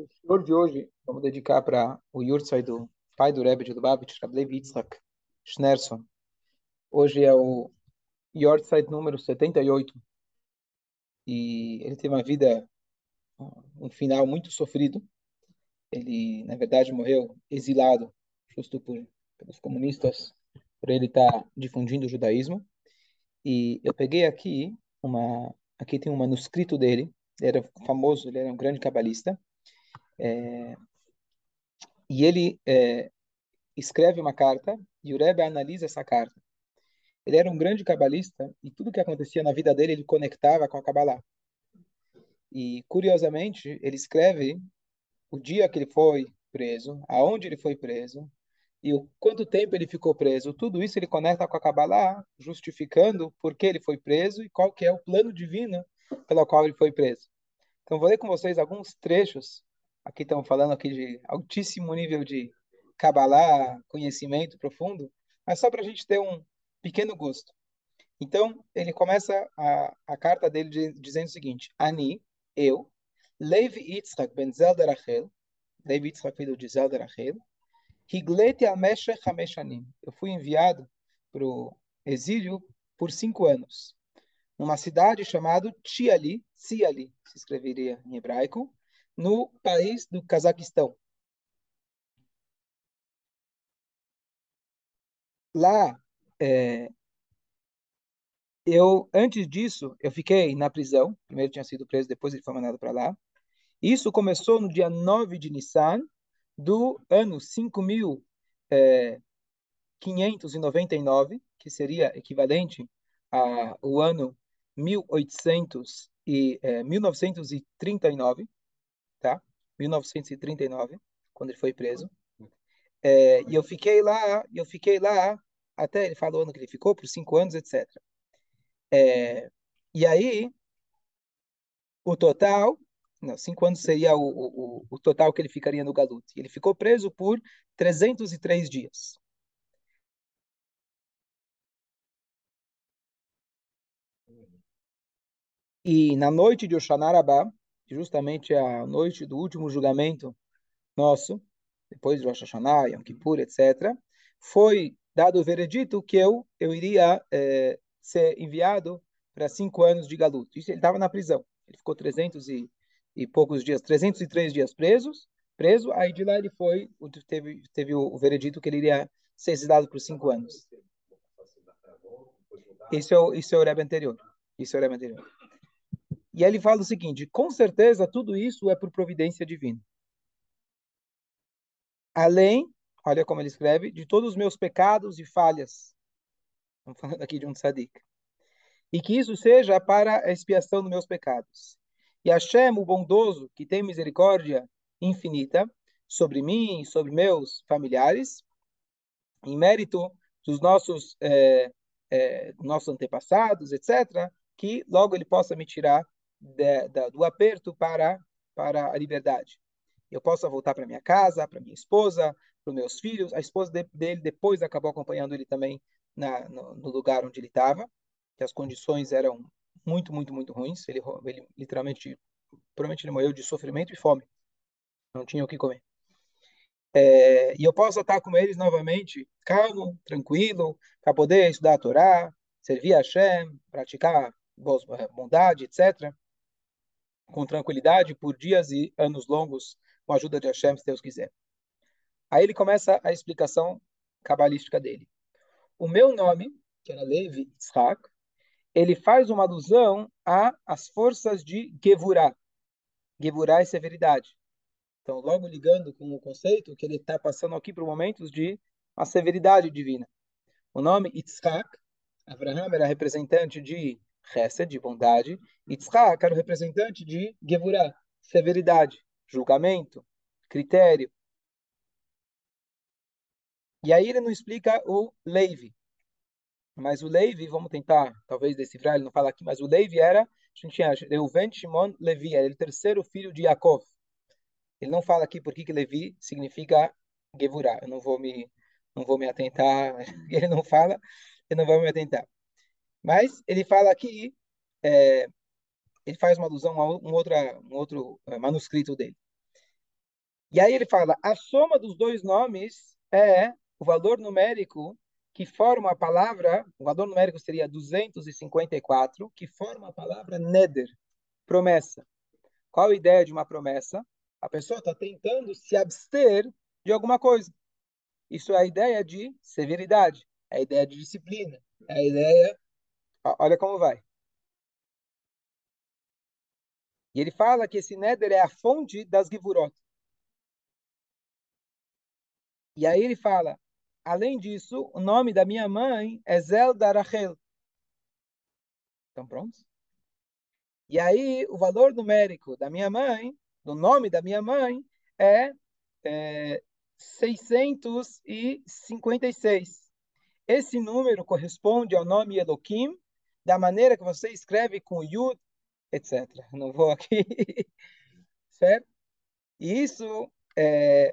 O senhor de hoje, vamos dedicar para o Yurtzai do pai do Rebbe de Lubavitch, Rablev Yitzhak Schnerson. Hoje é o Yurtzai número 78. E ele teve uma vida, um final muito sofrido. Ele, na verdade, morreu exilado, justo por, pelos comunistas, por ele estar difundindo o judaísmo. E eu peguei aqui uma, aqui tem um manuscrito dele. Ele era famoso, ele era um grande cabalista. É, e ele é, escreve uma carta e o Rebbe analisa essa carta. Ele era um grande cabalista e tudo que acontecia na vida dele ele conectava com a Kabbalah. E curiosamente ele escreve o dia que ele foi preso, aonde ele foi preso e o quanto tempo ele ficou preso. Tudo isso ele conecta com a Kabbalah, justificando por que ele foi preso e qual que é o plano divino pelo qual ele foi preso. Então vou ler com vocês alguns trechos Aqui estamos falando aqui de altíssimo nível de Kabbalah, conhecimento profundo, mas só para a gente ter um pequeno gosto. Então, ele começa a, a carta dele de, dizendo o seguinte: Ani, eu, Levi Yitzhak ben Zelda Rachel, Levi Yitzhak filho de Zelda Rachel, Higleti Ameshech Hameshanim. Eu fui enviado para o exílio por cinco anos, numa cidade chamada Tiali, Siali, se escreveria em hebraico, no país do Cazaquistão. Lá, é, eu antes disso, eu fiquei na prisão. Primeiro tinha sido preso, depois ele foi mandado para lá. Isso começou no dia 9 de Nissan do ano 5599, é, que seria equivalente ao ano 1800 e, é, 1939 tá? 1939, quando ele foi preso. É, e eu fiquei lá, eu fiquei lá até ele falou o ano que ele ficou por cinco anos, etc. É, e aí o total, não, cinco anos seria o, o, o total que ele ficaria no Galut. Ele ficou preso por 303 dias. E na noite de Oxanarabá, justamente a noite do último julgamento nosso, depois de Rosh Hashanah, Yom Kippur, etc., foi dado o veredito que eu, eu iria é, ser enviado para cinco anos de galuto. Isso ele estava na prisão. Ele ficou 300 e, e poucos dias, 303 dias presos, preso. Aí de lá ele foi, teve, teve o, veredito que ele iria ser exilado por cinco anos. Isso é isso é o Rebbe anterior. Isso é o Rebbe anterior. E ele fala o seguinte: com certeza tudo isso é por providência divina. Além, olha como ele escreve, de todos os meus pecados e falhas. Estamos falando aqui de um tzadik. E que isso seja para a expiação dos meus pecados. E Hashem, o bondoso, que tem misericórdia infinita sobre mim sobre meus familiares, em mérito dos nossos, é, é, nossos antepassados, etc., que logo ele possa me tirar de, de, do aperto para, para a liberdade. Eu posso voltar para minha casa, para minha esposa, para meus filhos. A esposa de, dele depois acabou acompanhando ele também na, no, no lugar onde ele estava, que as condições eram muito, muito, muito ruins. Ele, ele literalmente, provavelmente ele morreu de sofrimento e fome. Não tinha o que comer. É, e eu posso estar com eles novamente, calmo, tranquilo, para poder estudar a Torá, servir a Hashem, praticar bondade, etc com tranquilidade por dias e anos longos, com a ajuda de Hashem, se Deus quiser. Aí ele começa a explicação cabalística dele. O meu nome, que era Levi Yitzhak, ele faz uma alusão às forças de Gevurah. Gevurah é severidade. Então, logo ligando com o conceito que ele está passando aqui para momentos de a severidade divina. O nome Yitzhak, Abraham era representante de Chesed, de bondade, e Tzchak era o representante de Gevurah, severidade, julgamento, critério. E aí ele não explica o Levi. Mas o Levi, vamos tentar talvez decifrar, ele não fala aqui, mas o Levi era, Reuven Shimon Levi, era o terceiro filho de Yaakov. Ele não fala aqui por que, que Levi significa Gevurah. Eu não vou me não vou me atentar, ele não fala, eu não vou me atentar. Mas ele fala aqui, é, ele faz uma alusão a um, outra, um outro é, manuscrito dele. E aí ele fala, a soma dos dois nomes é o valor numérico que forma a palavra, o valor numérico seria 254, que forma a palavra neder, promessa. Qual a ideia de uma promessa? A pessoa está tentando se abster de alguma coisa. Isso é a ideia de severidade, é a ideia de disciplina, é a ideia. Olha como vai. E ele fala que esse Neder é a fonte das Givurot. E aí ele fala, além disso, o nome da minha mãe é Zelda Rachel. Estão prontos? E aí, o valor numérico da minha mãe, do nome da minha mãe, é, é 656. Esse número corresponde ao nome Elohim, da maneira que você escreve com Yud, etc. Não vou aqui, certo? E isso, é,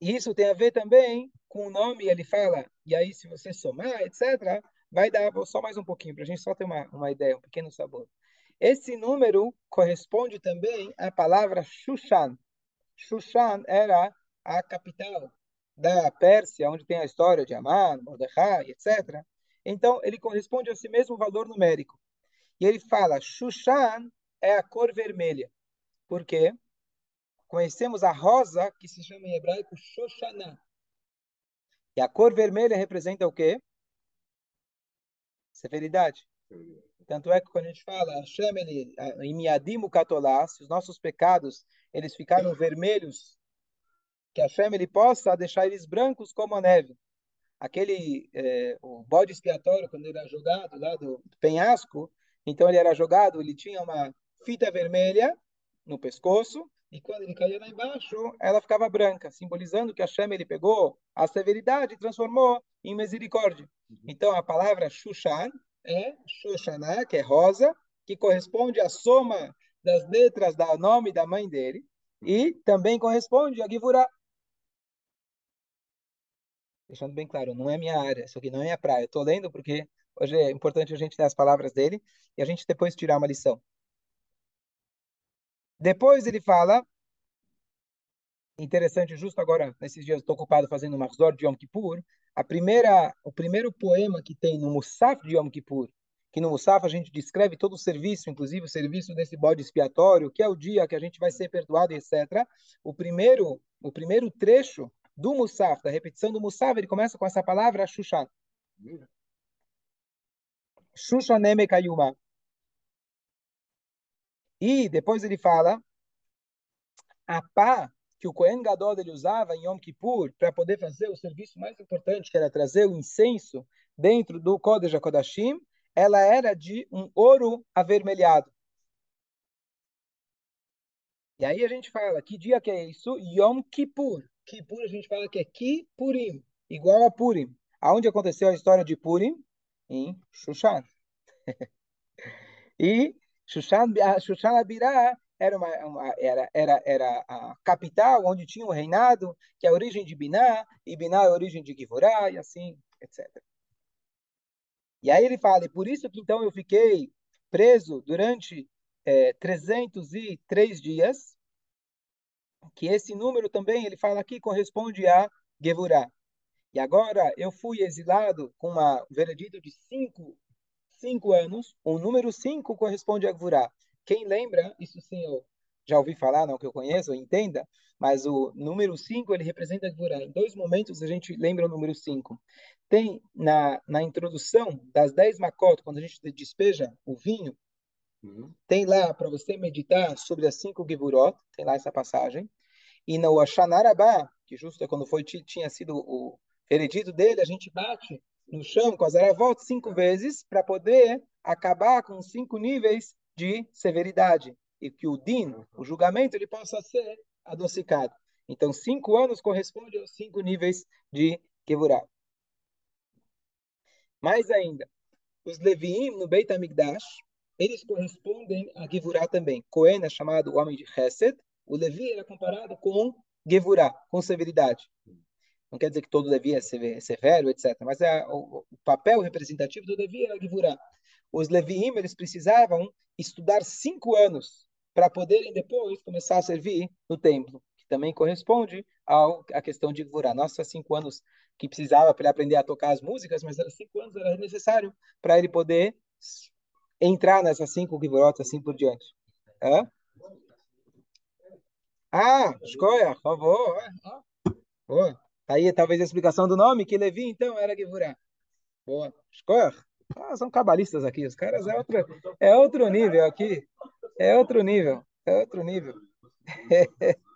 isso tem a ver também com o nome, ele fala, e aí se você somar, etc., vai dar só mais um pouquinho, para a gente só ter uma, uma ideia, um pequeno sabor. Esse número corresponde também à palavra Shushan. Shushan era a capital da Pérsia, onde tem a história de Amman, Mordecai, etc. Então, ele corresponde a esse mesmo valor numérico. E ele fala, Shushan é a cor vermelha. Por quê? Conhecemos a rosa, que se chama em hebraico Shoshaná. E a cor vermelha representa o quê? Severidade. Tanto é que quando a gente fala, Hashem, ele, em Miadim Katolá, se os nossos pecados eles ficaram vermelhos, que Hashem ele possa deixar eles brancos como a neve. Aquele, é, o bode expiatório, quando ele era jogado lá do penhasco, então ele era jogado, ele tinha uma fita vermelha no pescoço, e quando ele caía lá embaixo, ela ficava branca, simbolizando que Hashem ele pegou a severidade e transformou em misericórdia. Uhum. Então a palavra Shushan é Shoshaná, que é rosa, que corresponde à soma das letras do nome da mãe dele, e também corresponde a Givurá. Deixando bem claro, não é minha área, isso aqui não é minha praia. Estou lendo porque hoje é importante a gente ter as palavras dele e a gente depois tirar uma lição. Depois ele fala interessante, justo agora, nesses dias, estou ocupado fazendo o Marzor de Yom Kippur. A primeira, o primeiro poema que tem no Musaf de Yom Kippur, que no Musaf a gente descreve todo o serviço, inclusive o serviço desse bode expiatório, que é o dia que a gente vai ser perdoado, etc. O primeiro, o primeiro trecho do Musaf, da repetição do Musaf, ele começa com essa palavra Shushan. Shushaneme Kayuma. E depois ele fala a pá que o Kohen Gadol ele usava em Yom Kippur para poder fazer o serviço mais importante, que era trazer o incenso dentro do Kodesh HaKodashim, ela era de um ouro avermelhado. E aí a gente fala, que dia que é isso? Yom Kippur. Kippur a gente fala que é Kippurim, igual a Purim. Aonde aconteceu a história de Purim? Em Shushan. e Shushan, Shushan Abirah era, uma, uma, era, era, era a capital onde tinha o um reinado, que é a origem de Biná, e Biná é a origem de Givorá, e assim, etc. E aí ele fala, e por isso que então eu fiquei preso durante é, 303 dias, que esse número também, ele fala aqui, corresponde a Gevurá. E agora eu fui exilado com uma, um veredito de cinco, cinco anos, o número cinco corresponde a Gevurá. Quem lembra, isso sim eu já ouvi falar, não que eu conheço, entenda, mas o número 5 ele representa Gvurá. Em dois momentos a gente lembra o número 5. Tem na, na introdução das 10 makot, quando a gente despeja o vinho, uhum. tem lá para você meditar sobre as cinco Givurot, tem lá essa passagem. E no Ashanarabá, que justo é quando foi tinha sido o veredito dele, a gente bate no chão com as aravot cinco vezes para poder acabar com cinco níveis de severidade e que o din, o julgamento, ele possa ser adocicado. Então, cinco anos corresponde aos cinco níveis de Kevurah. Mais ainda, os Leviim no Beit HaMikdash, eles correspondem a Gevurah também. Cohen é chamado homem de Chesed, o Levi era comparado com Gevurah, com severidade. Não quer dizer que todo Levi é severo, etc. Mas é, o, o papel representativo do Levi era Gevurah. Os Leviim, eles precisavam estudar cinco anos para poderem depois começar a servir no templo, que também corresponde ao, à questão de Gvurá. Nossa, cinco anos que precisava para ele aprender a tocar as músicas, mas era cinco anos, era necessário para ele poder entrar nessas cinco Gvurot, assim por diante. Ah, escolha, por favor. Boa. Aí talvez a explicação do nome, que Levi, então, era Gevurah. Boa. Escolha. Ah, são cabalistas aqui, os caras é outro, é outro nível aqui. É outro nível, é outro nível.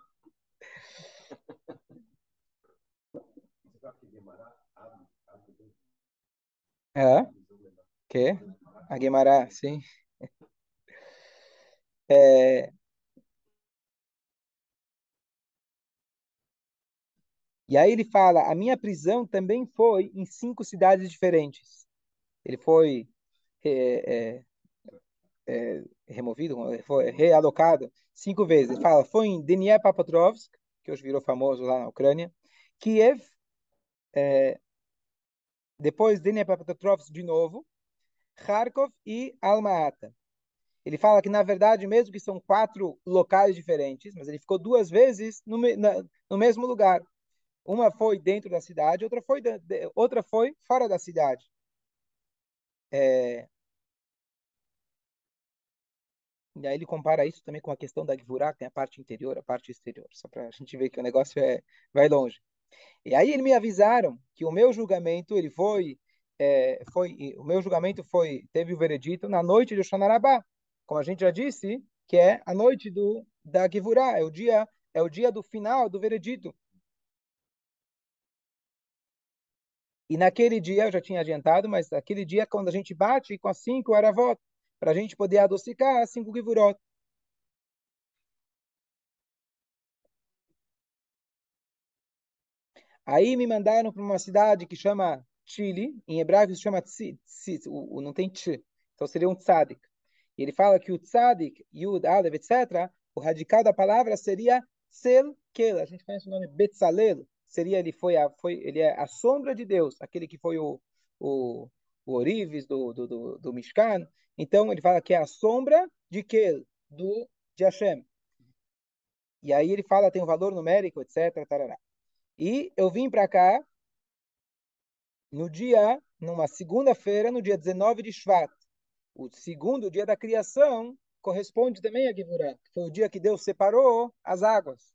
É? Que? A Guimarães, sim. É, E aí ele fala: a minha prisão também foi em cinco cidades diferentes. Ele foi é, é, é, removido, foi realocado cinco vezes. Ele fala: foi em Dniepropetrovsk, que hoje virou famoso lá na Ucrânia, Kiev, é, depois Dniepropetrovsk de novo, Kharkov e Alma-Ata. Ele fala que, na verdade, mesmo que são quatro locais diferentes, mas ele ficou duas vezes no, na, no mesmo lugar. Uma foi dentro da cidade, outra foi, de, outra foi fora da cidade. É... E aí ele compara isso também com a questão da Gvurá, que tem a parte interior, a parte exterior, só para a gente ver que o negócio é, vai longe. E aí eles me avisaram que o meu julgamento, ele foi, é, foi o meu julgamento foi, teve o veredito na noite de Oxanarabá, como a gente já disse, que é a noite do, da Gvurá, é o dia, é o dia do final do veredito. E naquele dia, eu já tinha adiantado, mas naquele dia, quando a gente bate com as cinco aravot, para a gente poder adocicar as cinco givurot. Aí me mandaram para uma cidade que chama Chile, em hebraico se chama Tzi, tzi o, o, não tem Tch, então seria um Tzadik. E ele fala que o Tzadik, Yud, Alev, etc., o radical da palavra seria Sel Kel. A gente conhece o nome Betzalel, seria ele foi a, foi ele é a sombra de Deus, aquele que foi o o, o Orives do, do, do, do Mishkan. Então ele fala que é a sombra de que do de Hashem. E aí ele fala tem um valor numérico, etc. Tarará. E eu vim para cá no dia, numa segunda-feira, no dia 19 de Shvat. O segundo dia da criação corresponde também a Givurah, que foi o dia que Deus separou as águas.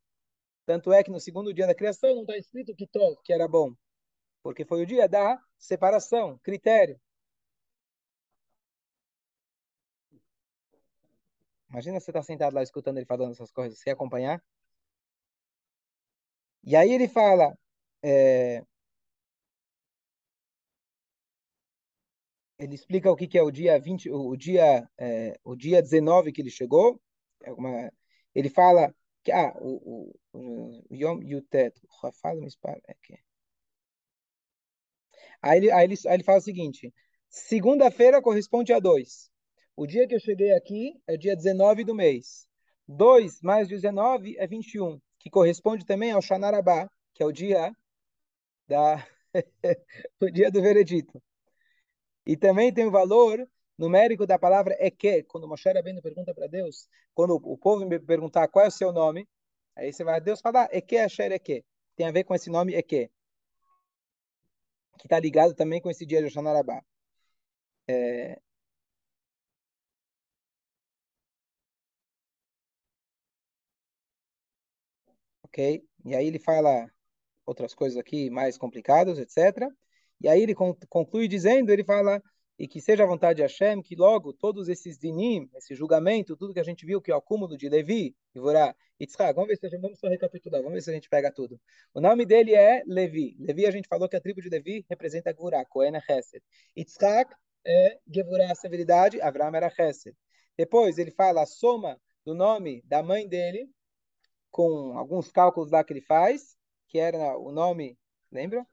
Tanto é que no segundo dia da criação não está escrito que que era bom, porque foi o dia da separação, critério. Imagina você estar tá sentado lá escutando ele falando essas coisas, você acompanhar? E aí ele fala, é, ele explica o que, que é o dia 20, o dia, é, o dia 19 que ele chegou. É uma, ele fala que ah, o, o, o Yom Yutet, fala o aqui. Aí ele, aí, ele, aí ele fala o seguinte: segunda-feira corresponde a 2. O dia que eu cheguei aqui é dia 19 do mês. 2 mais 19 é 21, que corresponde também ao Shanarabá, que é o dia da o dia do veredito. E também tem o valor numérico da palavra Eke, quando Moshe Rabbeinu pergunta para Deus, quando o povo me perguntar qual é o seu nome, aí você vai, Deus fala, Eke Asher Eke. Tem a ver com esse nome Eke, que está ligado também com esse dia de Oxanarabá. É... Ok? E aí ele fala outras coisas aqui mais complicadas, etc. E aí ele conclui dizendo, ele fala e que seja a vontade de Hashem, que logo todos esses dinim, esse julgamento, tudo que a gente viu que é o acúmulo de Levi, Ivorá, Yitzhak, vamos ver se a gente, vamos só recapitular, vamos ver se a gente pega tudo. O nome dele é Levi. Levi, a gente falou que a tribo de Levi representa Gvurá, Cohen é Chesed. Yitzhak é Gevurá, a severidade, Avram era Chesed. Depois ele fala a soma do nome da mãe dele, com alguns cálculos lá que ele faz, que era o nome, lembra?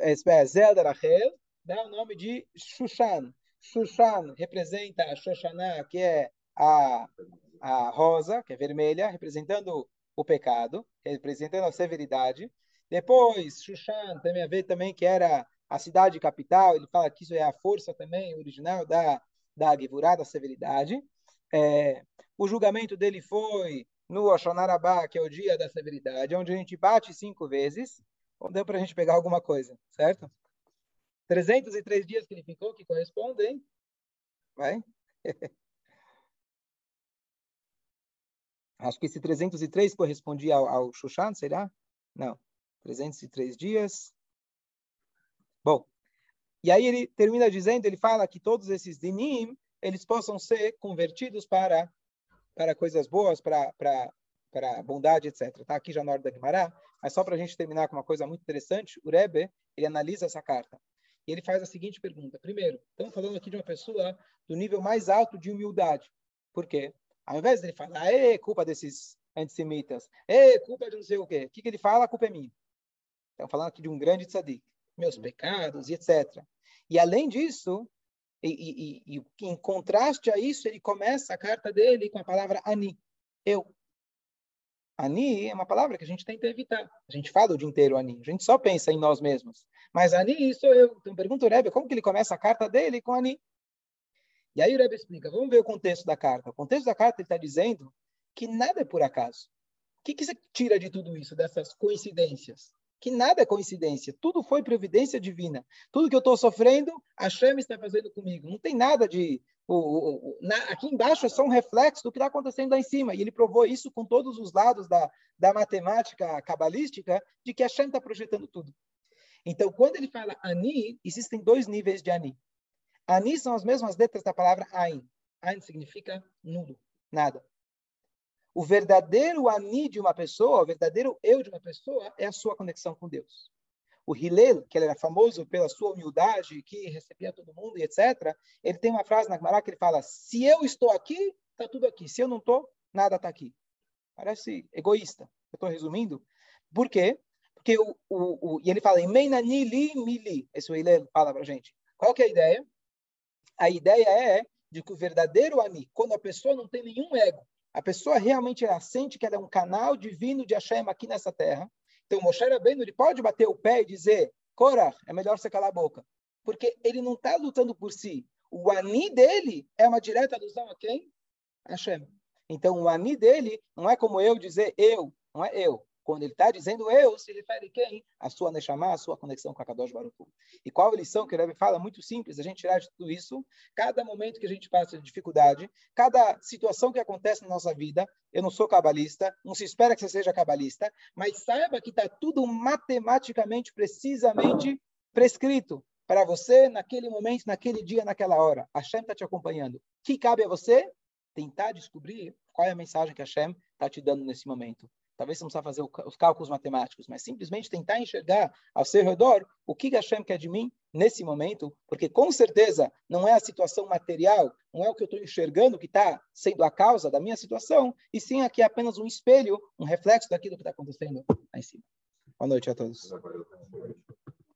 É, Zelda Rachel, dá o nome de Shushan. Shushan representa a Shoshaná, que é a, a rosa, que é vermelha, representando o pecado, representando a severidade. Depois, Shushan também a ver também que era a cidade capital, ele fala que isso é a força também original da, da Gevurá, da severidade. É, O julgamento dele foi no Oshonarabá, que é o dia da severidade, onde a gente bate cinco vezes. Ou deu para a gente pegar alguma coisa, certo? 303 dias que ele ficou, que correspondem. Vai? Acho que esse 303 correspondia ao, ao Shushan, será? Não. 303 dias. Bom, e aí ele termina dizendo, ele fala que todos esses dinim, eles possam ser convertidos para para coisas boas, para para para bondade, etc. Tá aqui já na hora da Guimará, mas só para a gente terminar com uma coisa muito interessante, o Rebbe, ele analisa essa carta. E ele faz a seguinte pergunta. Primeiro, estamos falando aqui de uma pessoa do nível mais alto de humildade. Por quê? Ao invés de ele falar, é culpa desses antissemitas, é culpa de não sei o quê, o que, que ele fala? A culpa é minha. Estamos falando aqui de um grande tzadik, meus pecados e etc. E além disso, e, e, e, em contraste a isso, ele começa a carta dele com a palavra ani, eu. Ani é uma palavra que a gente tenta evitar. A gente fala o dia inteiro ani, a gente só pensa em nós mesmos. Mas ani sou eu. Então pergunta o Rebbe, como que ele começa a carta dele com ani? E aí o Rebbe explica, vamos ver o contexto da carta. O contexto da carta ele está dizendo que nada é por acaso. O que, que você tira de tudo isso, dessas coincidências? Que nada é coincidência, tudo foi providência divina. Tudo que eu estou sofrendo, a Shem está fazendo comigo. Não tem nada de. O, o, o, na, aqui embaixo é só um reflexo do que está acontecendo lá em cima. E ele provou isso com todos os lados da, da matemática cabalística, de que a Shem está projetando tudo. Então, quando ele fala Ani, existem dois níveis de Ani. Ani são as mesmas letras da palavra Ain. Ain significa nulo, nada. O verdadeiro Ani de uma pessoa, o verdadeiro eu de uma pessoa, é a sua conexão com Deus. O Hillel, que ele era famoso pela sua humildade, que recebia todo mundo e etc., ele tem uma frase na Gemara que ele fala: Se eu estou aqui, está tudo aqui. Se eu não estou, nada está aqui. Parece egoísta. Eu estou resumindo. Por quê? Porque o, o, o, e ele fala: Meinani li mili. Esse o Hillel fala para gente. Qual que é a ideia? A ideia é de que o verdadeiro Ani, quando a pessoa não tem nenhum ego, a pessoa realmente ela sente que ela é um canal divino de Hashem aqui nessa terra. Então, Moshe Rabbeinu, ele pode bater o pé e dizer, Korah, é melhor você calar a boca. Porque ele não está lutando por si. O Ani dele é uma direta alusão a quem? Hashem. Então, o Ani dele não é como eu dizer eu, não é eu. Quando ele está dizendo eu, se refere quem? A sua Neshama, a sua conexão com a Kadosh Baruch E qual a lição que Rebbe fala? Muito simples, a gente tirar de tudo isso, cada momento que a gente passa de dificuldade, cada situação que acontece na nossa vida, eu não sou cabalista, não se espera que você seja cabalista, mas saiba que está tudo matematicamente, precisamente prescrito para você naquele momento, naquele dia, naquela hora. Hashem está te acompanhando. O que cabe a você? Tentar descobrir qual é a mensagem que Hashem está te dando nesse momento. Talvez você não precisa fazer os cálculos matemáticos, mas simplesmente tentar enxergar ao seu redor o que Hashem quer de mim nesse momento, porque com certeza não é a situação material, não é o que eu estou enxergando que está sendo a causa da minha situação, e sim aqui é apenas um espelho, um reflexo daquilo que está acontecendo lá em cima. Boa noite a todos.